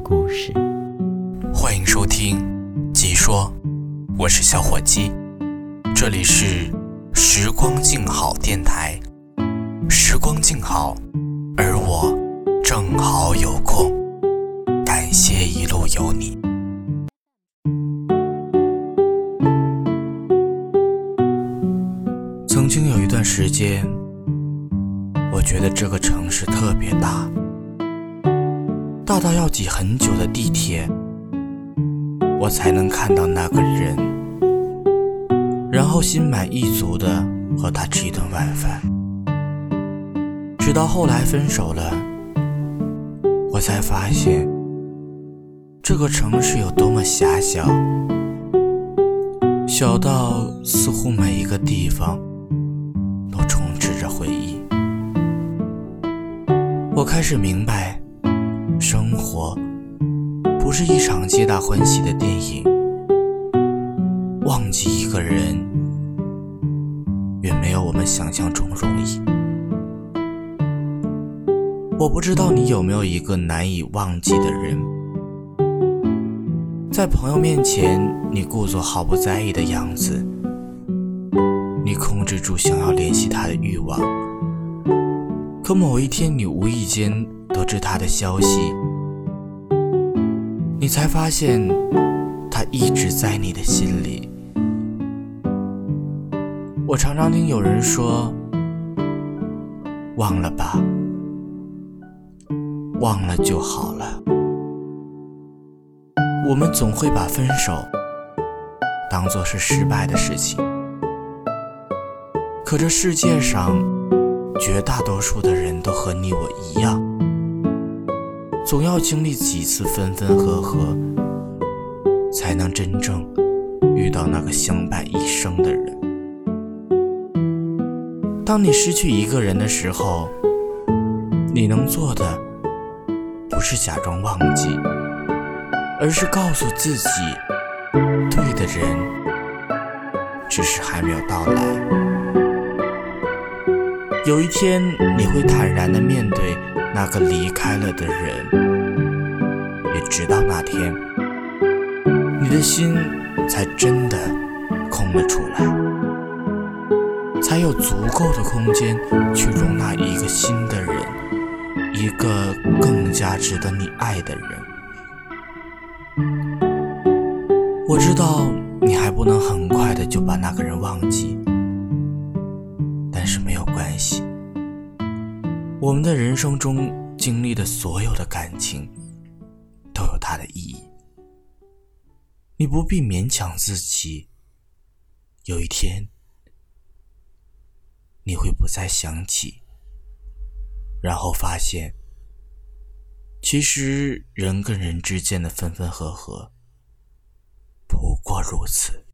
故事？欢迎收听《鸡说》，我是小伙鸡，这里是时光静好电台。时光静好，而我正好有空，感谢一路有你。曾经有一段时间，我觉得这个城市特别大，大到要挤很久的地铁，我才能看到那个人，然后心满意足的和他吃一顿晚饭。直到后来分手了，我才发现这个城市有多么狭小，小到似乎每一个地方都充斥着回忆。我开始明白，活不是一场皆大欢喜的电影，忘记一个人远没有我们想象中容易。我不知道你有没有一个难以忘记的人，在朋友面前你故作毫不在意的样子，你控制住想要联系他的欲望，可某一天你无意间得知他的消息，你才发现他一直在你的心里。我常常听有人说：“忘了吧。”忘了就好了。我们总会把分手当做是失败的事情，可这世界上绝大多数的人都和你我一样，总要经历几次分分合合，才能真正遇到那个相伴一生的人。当你失去一个人的时候，你能做的。不是假装忘记，而是告诉自己，对的人只是还没有到来。有一天，你会坦然的面对那个离开了的人，也直到那天，你的心才真的空了出来，才有足够的空间去容纳一个新的人。一个更加值得你爱的人。我知道你还不能很快的就把那个人忘记，但是没有关系。我们的人生中经历的所有的感情，都有它的意义。你不必勉强自己。有一天，你会不再想起。然后发现，其实人跟人之间的分分合合，不过如此。